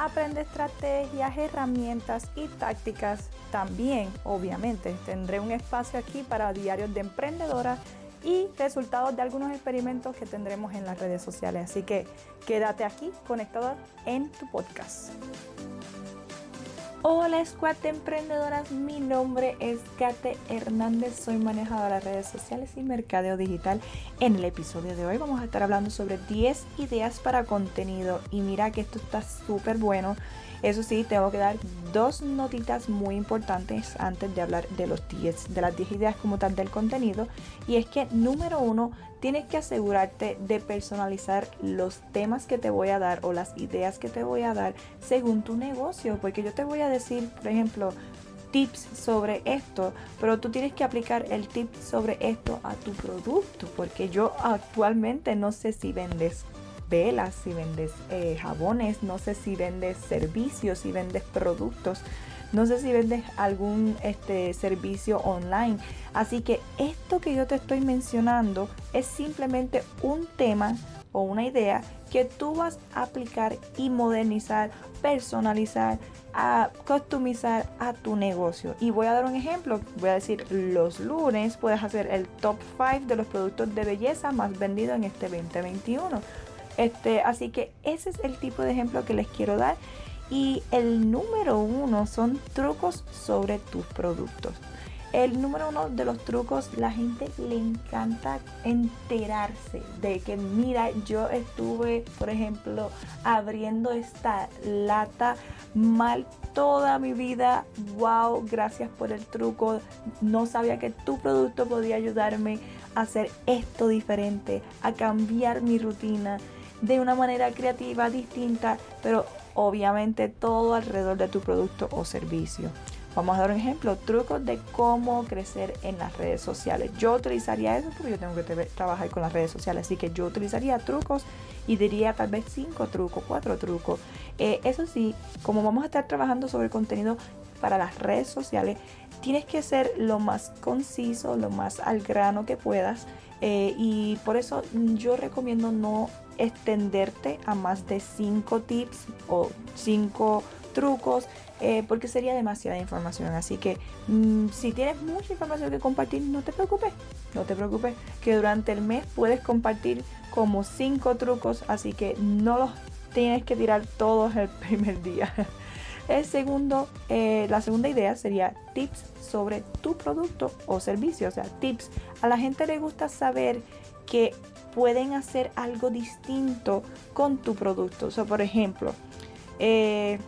Aprende estrategias, herramientas y tácticas. También, obviamente, tendré un espacio aquí para diarios de emprendedora y resultados de algunos experimentos que tendremos en las redes sociales. Así que quédate aquí conectada en tu podcast. Hola Squad de Emprendedoras, mi nombre es Kate Hernández, soy manejadora de redes sociales y mercadeo digital. En el episodio de hoy vamos a estar hablando sobre 10 ideas para contenido y mira que esto está súper bueno eso sí, tengo que dar dos notitas muy importantes antes de hablar de, los 10, de las 10 ideas como tal del contenido. Y es que número uno, tienes que asegurarte de personalizar los temas que te voy a dar o las ideas que te voy a dar según tu negocio. Porque yo te voy a decir, por ejemplo, tips sobre esto, pero tú tienes que aplicar el tip sobre esto a tu producto, porque yo actualmente no sé si vendes velas, si vendes eh, jabones, no sé si vendes servicios, si vendes productos, no sé si vendes algún este, servicio online. Así que esto que yo te estoy mencionando es simplemente un tema o una idea que tú vas a aplicar y modernizar, personalizar, a customizar a tu negocio. Y voy a dar un ejemplo, voy a decir, los lunes puedes hacer el top 5 de los productos de belleza más vendidos en este 2021. Este, así que ese es el tipo de ejemplo que les quiero dar. Y el número uno son trucos sobre tus productos. El número uno de los trucos, la gente le encanta enterarse de que, mira, yo estuve, por ejemplo, abriendo esta lata mal toda mi vida. Wow, gracias por el truco. No sabía que tu producto podía ayudarme a hacer esto diferente, a cambiar mi rutina de una manera creativa, distinta, pero obviamente todo alrededor de tu producto o servicio. Vamos a dar un ejemplo, trucos de cómo crecer en las redes sociales. Yo utilizaría eso porque yo tengo que trabajar con las redes sociales, así que yo utilizaría trucos y diría tal vez cinco trucos, cuatro trucos. Eh, eso sí, como vamos a estar trabajando sobre contenido para las redes sociales, tienes que ser lo más conciso, lo más al grano que puedas. Eh, y por eso yo recomiendo no extenderte a más de 5 tips o 5 trucos eh, porque sería demasiada información. Así que mm, si tienes mucha información que compartir, no te preocupes, no te preocupes que durante el mes puedes compartir como 5 trucos, así que no los tienes que tirar todos el primer día. El segundo, eh, la segunda idea sería tips sobre tu producto o servicio, o sea, tips. A la gente le gusta saber que pueden hacer algo distinto con tu producto. O sea, por ejemplo, eh,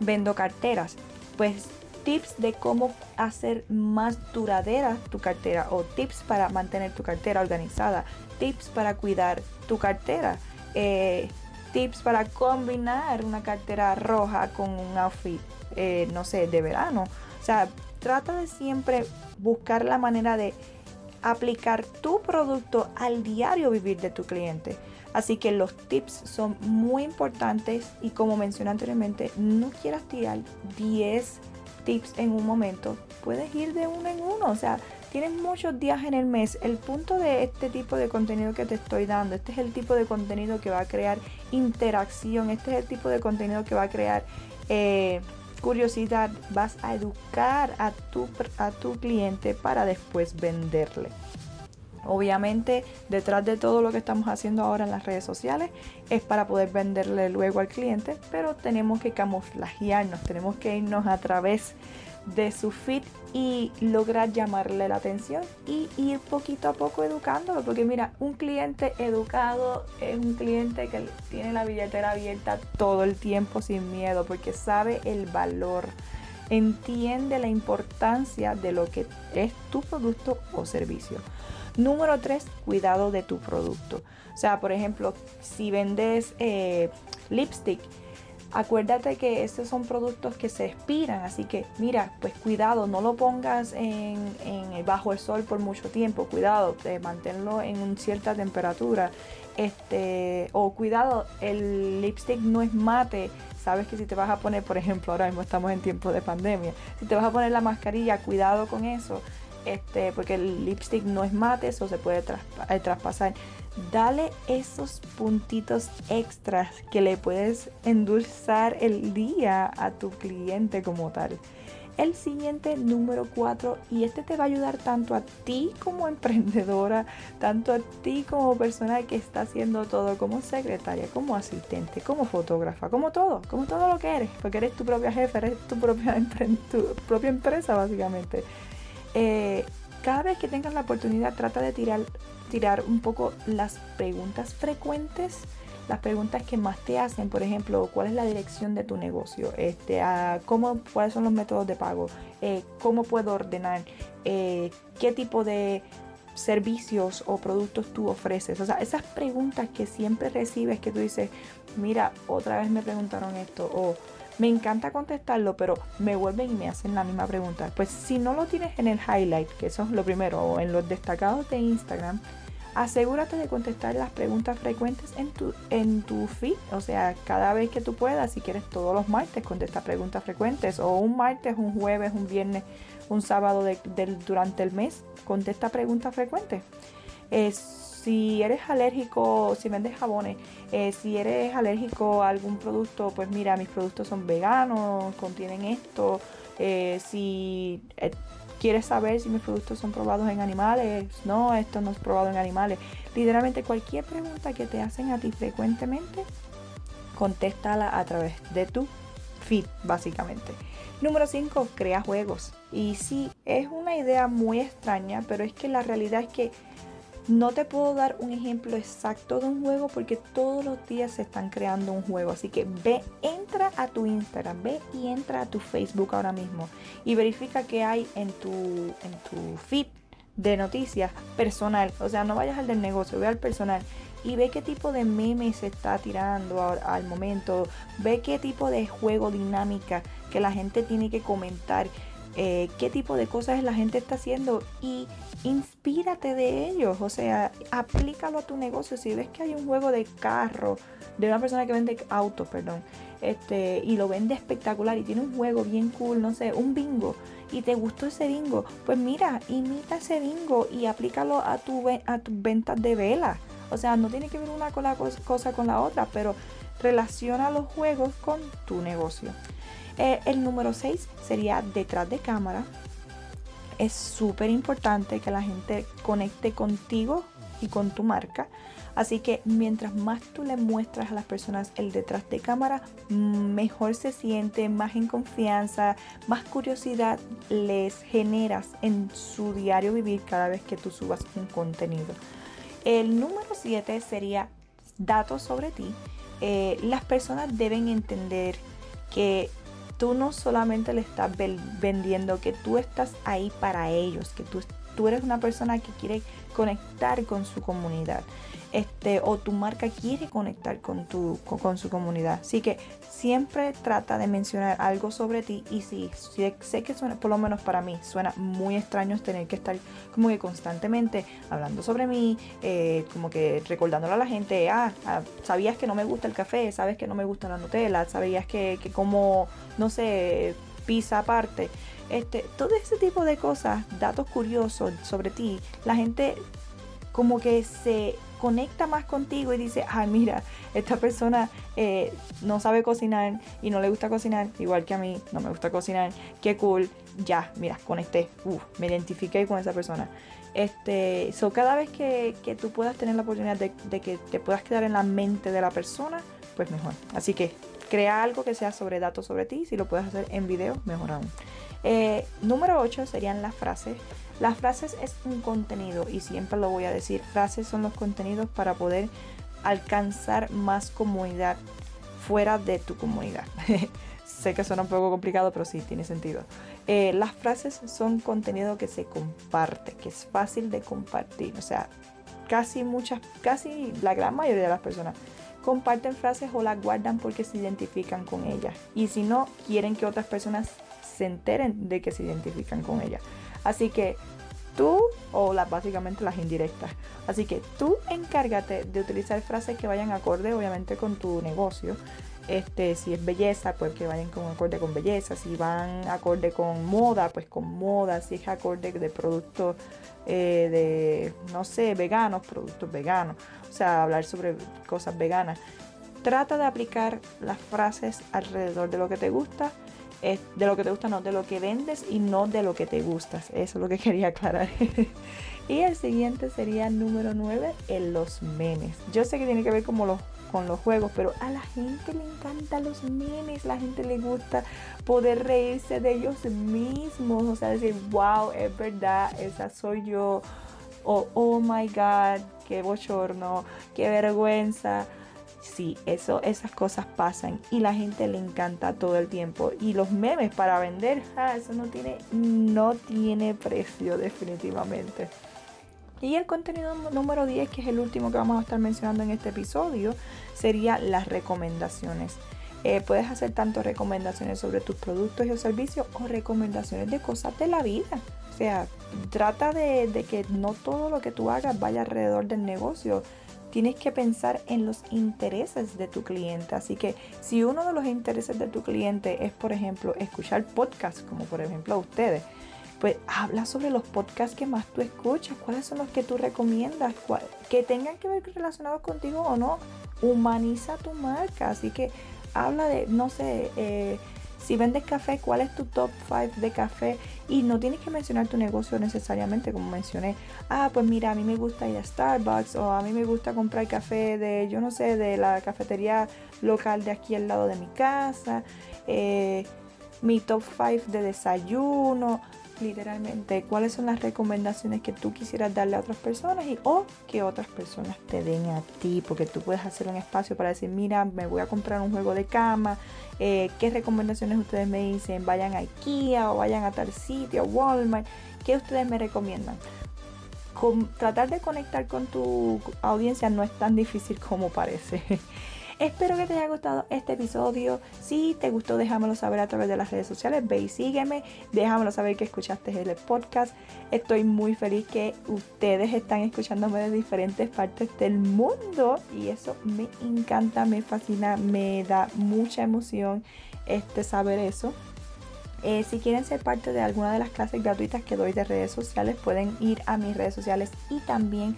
vendo carteras. Pues tips de cómo hacer más duradera tu cartera o tips para mantener tu cartera organizada, tips para cuidar tu cartera, eh, tips para combinar una cartera roja con un outfit, eh, no sé, de verano. O sea, trata de siempre buscar la manera de aplicar tu producto al diario vivir de tu cliente. Así que los tips son muy importantes y como mencioné anteriormente, no quieras tirar 10 tips en un momento, puedes ir de uno en uno, o sea, tienes muchos días en el mes. El punto de este tipo de contenido que te estoy dando, este es el tipo de contenido que va a crear interacción, este es el tipo de contenido que va a crear... Eh, curiosidad, vas a educar a tu, a tu cliente para después venderle. Obviamente, detrás de todo lo que estamos haciendo ahora en las redes sociales es para poder venderle luego al cliente, pero tenemos que camuflajearnos, tenemos que irnos a través de su feed y lograr llamarle la atención y ir poquito a poco educándolo. Porque mira, un cliente educado es un cliente que tiene la billetera abierta todo el tiempo sin miedo porque sabe el valor, entiende la importancia de lo que es tu producto o servicio. Número 3, cuidado de tu producto. O sea, por ejemplo, si vendes eh, lipstick, Acuérdate que estos son productos que se expiran, así que mira, pues cuidado, no lo pongas en, bajo el sol por mucho tiempo, cuidado, de manténlo en cierta temperatura. Este, o cuidado, el lipstick no es mate. Sabes que si te vas a poner, por ejemplo, ahora mismo estamos en tiempo de pandemia, si te vas a poner la mascarilla, cuidado con eso, este, porque el lipstick no es mate, eso se puede eh, traspasar dale esos puntitos extras que le puedes endulzar el día a tu cliente como tal. El siguiente número 4 y este te va a ayudar tanto a ti como emprendedora, tanto a ti como persona que está haciendo todo, como secretaria, como asistente, como fotógrafa, como todo, como todo lo que eres, porque eres tu propia jefe, eres tu propia, empresa básicamente. Eh, cada vez que tengas la oportunidad trata de tirar tirar un poco las preguntas frecuentes, las preguntas que más te hacen, por ejemplo, cuál es la dirección de tu negocio, este, cómo, cuáles son los métodos de pago, eh, cómo puedo ordenar, eh, qué tipo de servicios o productos tú ofreces. O sea, esas preguntas que siempre recibes que tú dices, mira, otra vez me preguntaron esto o me encanta contestarlo, pero me vuelven y me hacen la misma pregunta. Pues si no lo tienes en el highlight, que eso es lo primero, o en los destacados de Instagram, asegúrate de contestar las preguntas frecuentes en tu, en tu feed. O sea, cada vez que tú puedas, si quieres todos los martes, contesta preguntas frecuentes. O un martes, un jueves, un viernes, un sábado durante el mes, contesta preguntas frecuentes. Si eres alérgico, si vendes jabones, eh, si eres alérgico a algún producto, pues mira, mis productos son veganos, contienen esto. Eh, si eh, quieres saber si mis productos son probados en animales, no, esto no es probado en animales. Literalmente cualquier pregunta que te hacen a ti frecuentemente, contéstala a través de tu feed, básicamente. Número 5, crea juegos. Y sí, es una idea muy extraña, pero es que la realidad es que no te puedo dar un ejemplo exacto de un juego porque todos los días se están creando un juego. Así que ve, entra a tu Instagram, ve y entra a tu Facebook ahora mismo y verifica qué hay en tu, en tu feed de noticias personal. O sea, no vayas al del negocio, ve al personal y ve qué tipo de memes se está tirando al momento. Ve qué tipo de juego dinámica que la gente tiene que comentar. Eh, qué tipo de cosas la gente está haciendo y inspírate de ellos, o sea, aplícalo a tu negocio. Si ves que hay un juego de carro, de una persona que vende autos, perdón, este, y lo vende espectacular y tiene un juego bien cool, no sé, un bingo, y te gustó ese bingo, pues mira, imita ese bingo y aplícalo a, tu, a tus ventas de vela. O sea, no tiene que ver una cosa con la otra, pero relaciona los juegos con tu negocio. Eh, el número 6 sería detrás de cámara. Es súper importante que la gente conecte contigo y con tu marca. Así que mientras más tú le muestras a las personas el detrás de cámara, mejor se siente, más en confianza, más curiosidad les generas en su diario vivir cada vez que tú subas un contenido. El número 7 sería datos sobre ti. Eh, las personas deben entender que tú no solamente le estás vendiendo, que tú estás ahí para ellos, que tú, tú eres una persona que quiere conectar con su comunidad este, o tu marca quiere conectar con, tu, con, su comunidad. Así que siempre trata de mencionar algo sobre ti y sí, sé que suena, por lo menos para mí, suena muy extraño tener que estar como que constantemente hablando sobre mí, eh, como que recordándole a la gente, ah, ah, sabías que no me gusta el café, sabes que no me gusta la Nutella, sabías que, que como, no sé, pizza aparte. Este, todo ese tipo de cosas, datos curiosos sobre ti, la gente como que se conecta más contigo y dice, ay mira, esta persona eh, no sabe cocinar y no le gusta cocinar, igual que a mí, no me gusta cocinar, qué cool, ya, mira, conecté, me identifiqué con esa persona. Este, so cada vez que, tú puedas tener la oportunidad de, que te puedas quedar en la mente de la persona, pues mejor. Así que crea algo que sea sobre datos sobre ti, si lo puedes hacer en video, mejor aún. Eh, número 8 serían las frases. Las frases es un contenido y siempre lo voy a decir, frases son los contenidos para poder alcanzar más comunidad fuera de tu comunidad. sé que suena un poco complicado, pero sí, tiene sentido. Eh, las frases son contenido que se comparte, que es fácil de compartir. O sea, casi muchas, casi la gran mayoría de las personas comparten frases o las guardan porque se identifican con ellas. Y si no, quieren que otras personas se enteren de que se identifican con ellas. Así que tú, o las, básicamente las indirectas. Así que tú encárgate de utilizar frases que vayan acorde obviamente con tu negocio. Este, si es belleza, pues que vayan con acorde con belleza. Si van acorde con moda, pues con moda. Si es acorde de productos eh, de, no sé, veganos, productos veganos. O sea, hablar sobre cosas veganas. Trata de aplicar las frases alrededor de lo que te gusta. de lo que te gusta, no de lo que vendes y no de lo que te gustas. Eso es lo que quería aclarar. y el siguiente sería número 9, en los memes. Yo sé que tiene que ver como los con los juegos, pero a la gente le encantan los memes, la gente le gusta poder reírse de ellos mismos, o sea, decir, wow, es verdad, esa soy yo, o oh, my god, qué bochorno, qué vergüenza. Sí, eso, esas cosas pasan y la gente le encanta todo el tiempo. Y los memes para vender, eso no tiene, no tiene precio definitivamente. Y el contenido número 10, que es el último que vamos a estar mencionando en este episodio, sería las recomendaciones. Eh, puedes hacer tanto recomendaciones sobre tus productos y servicios o recomendaciones de cosas de la vida. O sea, trata de, de que no todo lo que tú hagas vaya alrededor del negocio. Tienes que pensar en los intereses de tu cliente. Así que si uno de los intereses de tu cliente es, por ejemplo, escuchar podcasts, como por ejemplo ustedes, pues habla sobre los podcasts que más tú escuchas, cuáles son los que tú recomiendas, que tengan que ver relacionados contigo o no. Humaniza tu marca, así que habla de, no sé, eh, si vendes café, cuál es tu top 5 de café y no tienes que mencionar tu negocio necesariamente, como mencioné. Ah, pues mira, a mí me gusta ir a Starbucks o a mí me gusta comprar café de, yo no sé, de la cafetería local de aquí al lado de mi casa. Eh, mi top 5 de desayuno literalmente cuáles son las recomendaciones que tú quisieras darle a otras personas y o que otras personas te den a ti, porque tú puedes hacer un espacio para decir, mira, me voy a comprar un juego de cama, eh, qué recomendaciones ustedes me dicen, vayan a IKEA o vayan a tal sitio, Walmart, qué ustedes me recomiendan. Tratar de conectar con tu audiencia no es tan difícil como parece. Espero que te haya gustado este episodio. Si te gustó, déjamelo saber a través de las redes sociales. Ve y sígueme. Déjamelo saber que escuchaste el podcast. Estoy muy feliz que ustedes están escuchándome de diferentes partes del mundo. Y eso me encanta, me fascina, me da mucha emoción este, saber eso. Eh, si quieren ser parte de alguna de las clases gratuitas que doy de redes sociales, pueden ir a mis redes sociales y también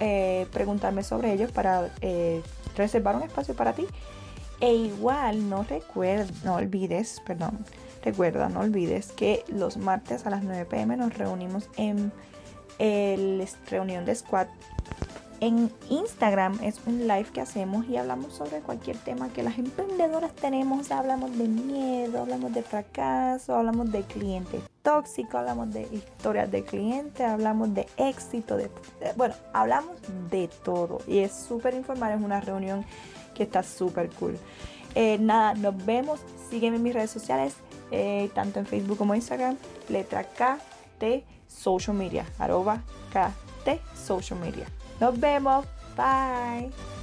eh, preguntarme sobre ellos para eh, reservar un espacio para ti. E igual no recuerda, no olvides, perdón, recuerda, no olvides que los martes a las 9 pm nos reunimos en el reunión de squad. En Instagram es un live que hacemos y hablamos sobre cualquier tema que las emprendedoras tenemos. hablamos de miedo, hablamos de fracaso, hablamos de cliente tóxico, hablamos de historias de cliente, hablamos de éxito, de, bueno, hablamos de todo y es súper informal, es una reunión que está súper cool. Eh, nada, nos vemos, sígueme en mis redes sociales, eh, tanto en Facebook como Instagram, letra K, social media, arroba K, social media. Nos vemos, bye.